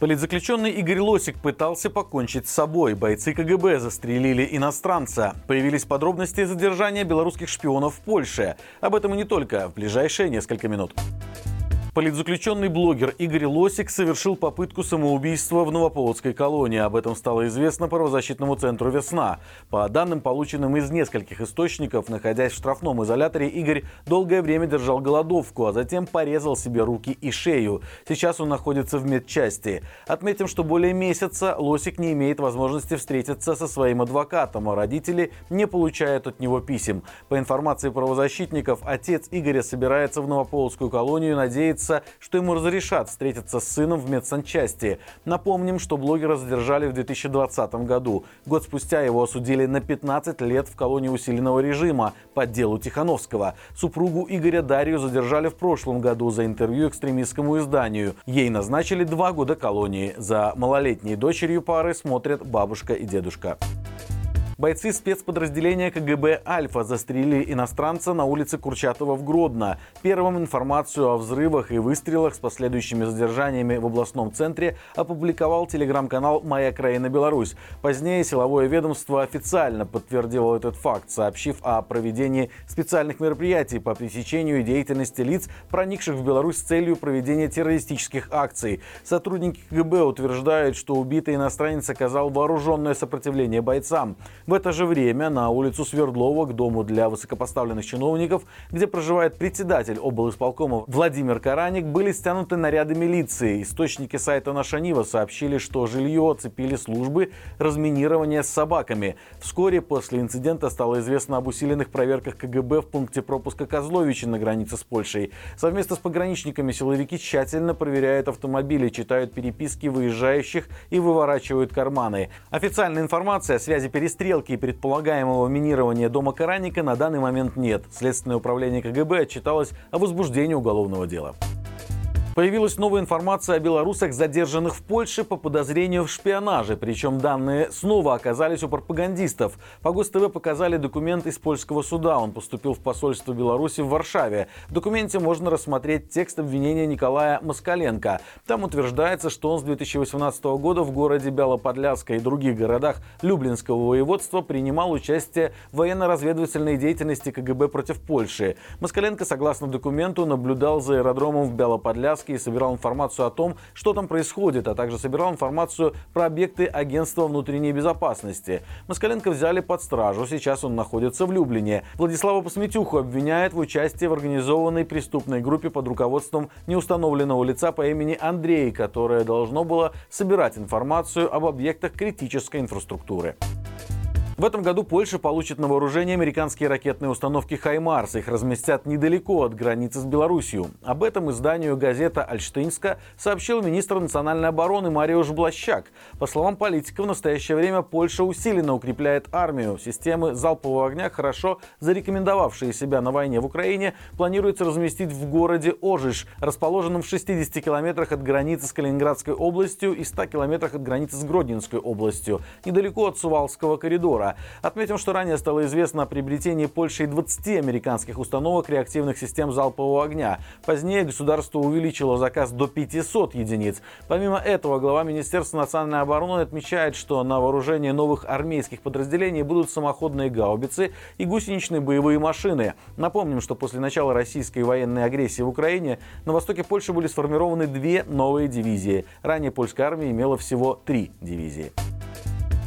Политзаключенный Игорь Лосик пытался покончить с собой. Бойцы КГБ застрелили иностранца. Появились подробности задержания белорусских шпионов в Польше. Об этом и не только в ближайшие несколько минут. Политзаключенный блогер Игорь Лосик совершил попытку самоубийства в Новополоцкой колонии. Об этом стало известно правозащитному центру «Весна». По данным, полученным из нескольких источников, находясь в штрафном изоляторе, Игорь долгое время держал голодовку, а затем порезал себе руки и шею. Сейчас он находится в медчасти. Отметим, что более месяца Лосик не имеет возможности встретиться со своим адвокатом, а родители не получают от него писем. По информации правозащитников, отец Игоря собирается в Новополоцкую колонию, надеется надеется, что ему разрешат встретиться с сыном в медсанчасти. Напомним, что блогера задержали в 2020 году. Год спустя его осудили на 15 лет в колонии усиленного режима по делу Тихановского. Супругу Игоря Дарью задержали в прошлом году за интервью экстремистскому изданию. Ей назначили два года колонии. За малолетней дочерью пары смотрят бабушка и дедушка. Бойцы спецподразделения КГБ «Альфа» застрелили иностранца на улице Курчатова в Гродно. Первым информацию о взрывах и выстрелах с последующими задержаниями в областном центре опубликовал телеграм-канал «Моя краина Беларусь». Позднее силовое ведомство официально подтвердило этот факт, сообщив о проведении специальных мероприятий по пресечению деятельности лиц, проникших в Беларусь с целью проведения террористических акций. Сотрудники КГБ утверждают, что убитый иностранец оказал вооруженное сопротивление бойцам. В это же время на улицу Свердлова к дому для высокопоставленных чиновников, где проживает председатель облисполкома Владимир Караник, были стянуты наряды милиции. Источники сайта «Наша Нива» сообщили, что жилье оцепили службы разминирования с собаками. Вскоре после инцидента стало известно об усиленных проверках КГБ в пункте пропуска Козловичи на границе с Польшей. Совместно с пограничниками силовики тщательно проверяют автомобили, читают переписки выезжающих и выворачивают карманы. Официальная информация о связи перестрелки сделки и предполагаемого минирования дома Караника на данный момент нет. Следственное управление КГБ отчиталось о возбуждении уголовного дела. Появилась новая информация о белорусах, задержанных в Польше по подозрению в шпионаже. Причем данные снова оказались у пропагандистов. По ГОСТВ показали документ из польского суда. Он поступил в посольство Беларуси в Варшаве. В документе можно рассмотреть текст обвинения Николая Москаленко. Там утверждается, что он с 2018 года в городе Бялоподляска и других городах Люблинского воеводства принимал участие в военно-разведывательной деятельности КГБ против Польши. Москаленко, согласно документу, наблюдал за аэродромом в Бялоподляске участке и собирал информацию о том, что там происходит, а также собирал информацию про объекты агентства внутренней безопасности. Москаленко взяли под стражу, сейчас он находится в Люблине. Владислава Посметюху обвиняют в участии в организованной преступной группе под руководством неустановленного лица по имени Андрей, которое должно было собирать информацию об объектах критической инфраструктуры. В этом году Польша получит на вооружение американские ракетные установки «Хаймарс». Их разместят недалеко от границы с Беларусью. Об этом изданию газета «Альштинска» сообщил министр национальной обороны Мариуш Блащак. По словам политика, в настоящее время Польша усиленно укрепляет армию. Системы залпового огня, хорошо зарекомендовавшие себя на войне в Украине, планируется разместить в городе Ожиш, расположенном в 60 километрах от границы с Калининградской областью и 100 километрах от границы с Гродненской областью, недалеко от Сувалского коридора. Отметим, что ранее стало известно о приобретении Польшей 20 американских установок реактивных систем залпового огня. Позднее государство увеличило заказ до 500 единиц. Помимо этого, глава Министерства национальной обороны отмечает, что на вооружении новых армейских подразделений будут самоходные гаубицы и гусеничные боевые машины. Напомним, что после начала российской военной агрессии в Украине на востоке Польши были сформированы две новые дивизии. Ранее польская армия имела всего три дивизии.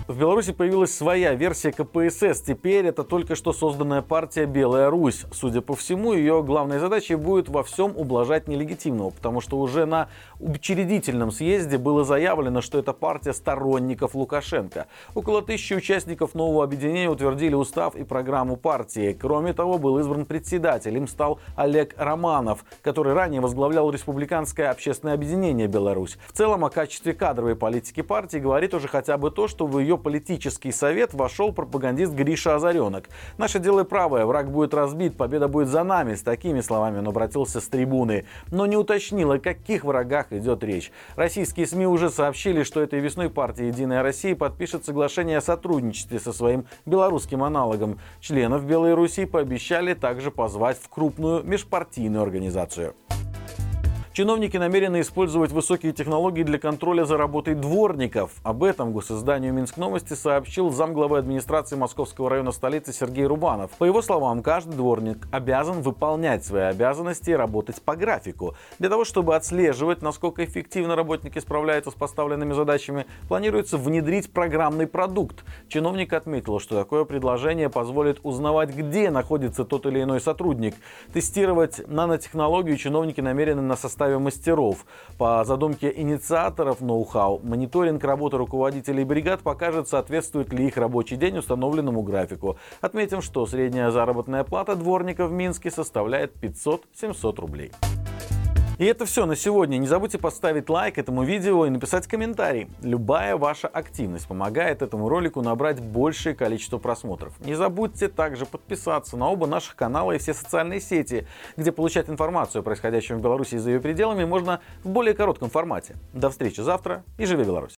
В Беларуси появилась своя версия КПСС. Теперь это только что созданная партия «Белая Русь». Судя по всему, ее главной задачей будет во всем ублажать нелегитимного, потому что уже на учредительном съезде было заявлено, что это партия сторонников Лукашенко. Около тысячи участников нового объединения утвердили устав и программу партии. Кроме того, был избран председатель. Им стал Олег Романов, который ранее возглавлял Республиканское общественное объединение «Беларусь». В целом, о качестве кадровой политики партии говорит уже хотя бы то, что в ее ее политический совет вошел пропагандист Гриша Озаренок. «Наше дело правое, враг будет разбит, победа будет за нами». С такими словами он обратился с трибуны, но не уточнил, о каких врагах идет речь. Российские СМИ уже сообщили, что этой весной партия «Единая Россия» подпишет соглашение о сотрудничестве со своим белорусским аналогом. Членов Белой Руси пообещали также позвать в крупную межпартийную организацию. Чиновники намерены использовать высокие технологии для контроля за работой дворников. Об этом госизданию Минск Новости сообщил замглавы администрации Московского района столицы Сергей Рубанов. По его словам, каждый дворник обязан выполнять свои обязанности и работать по графику. Для того, чтобы отслеживать, насколько эффективно работники справляются с поставленными задачами, планируется внедрить программный продукт. Чиновник отметил, что такое предложение позволит узнавать, где находится тот или иной сотрудник. Тестировать нанотехнологию чиновники намерены на составе составе мастеров. По задумке инициаторов ноу-хау, мониторинг работы руководителей бригад покажет, соответствует ли их рабочий день установленному графику. Отметим, что средняя заработная плата дворника в Минске составляет 500-700 рублей. И это все на сегодня. Не забудьте поставить лайк этому видео и написать комментарий. Любая ваша активность помогает этому ролику набрать большее количество просмотров. Не забудьте также подписаться на оба наших канала и все социальные сети, где получать информацию о происходящем в Беларуси и за ее пределами можно в более коротком формате. До встречи завтра и живи Беларусь!